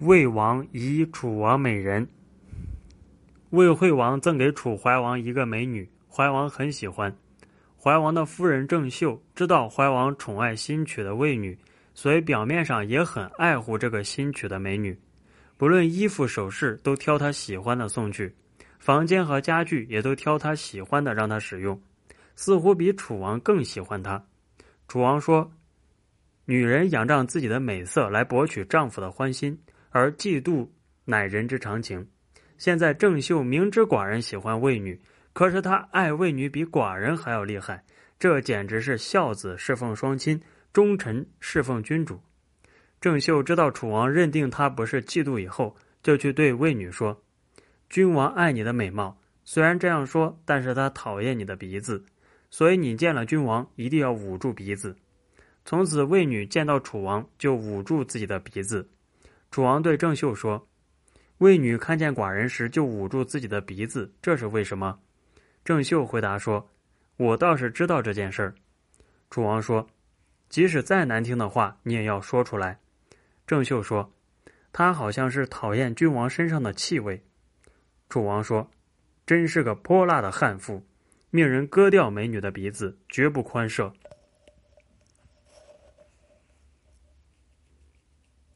魏王疑楚王美人。魏惠王赠给楚怀王一个美女，怀王很喜欢。怀王的夫人郑袖知道怀王宠爱新娶的魏女，所以表面上也很爱护这个新娶的美女，不论衣服首饰都挑她喜欢的送去，房间和家具也都挑她喜欢的让她使用，似乎比楚王更喜欢她。楚王说：“女人仰仗自己的美色来博取丈夫的欢心。”而嫉妒乃人之常情。现在郑袖明知寡人喜欢魏女，可是他爱魏女比寡人还要厉害，这简直是孝子侍奉双亲，忠臣侍奉君主。郑袖知道楚王认定他不是嫉妒以后，就去对魏女说：“君王爱你的美貌，虽然这样说，但是他讨厌你的鼻子，所以你见了君王一定要捂住鼻子。”从此，魏女见到楚王就捂住自己的鼻子。楚王对郑袖说：“魏女看见寡人时就捂住自己的鼻子，这是为什么？”郑袖回答说：“我倒是知道这件事儿。”楚王说：“即使再难听的话，你也要说出来。”郑袖说：“他好像是讨厌君王身上的气味。”楚王说：“真是个泼辣的悍妇，命人割掉美女的鼻子，绝不宽赦。”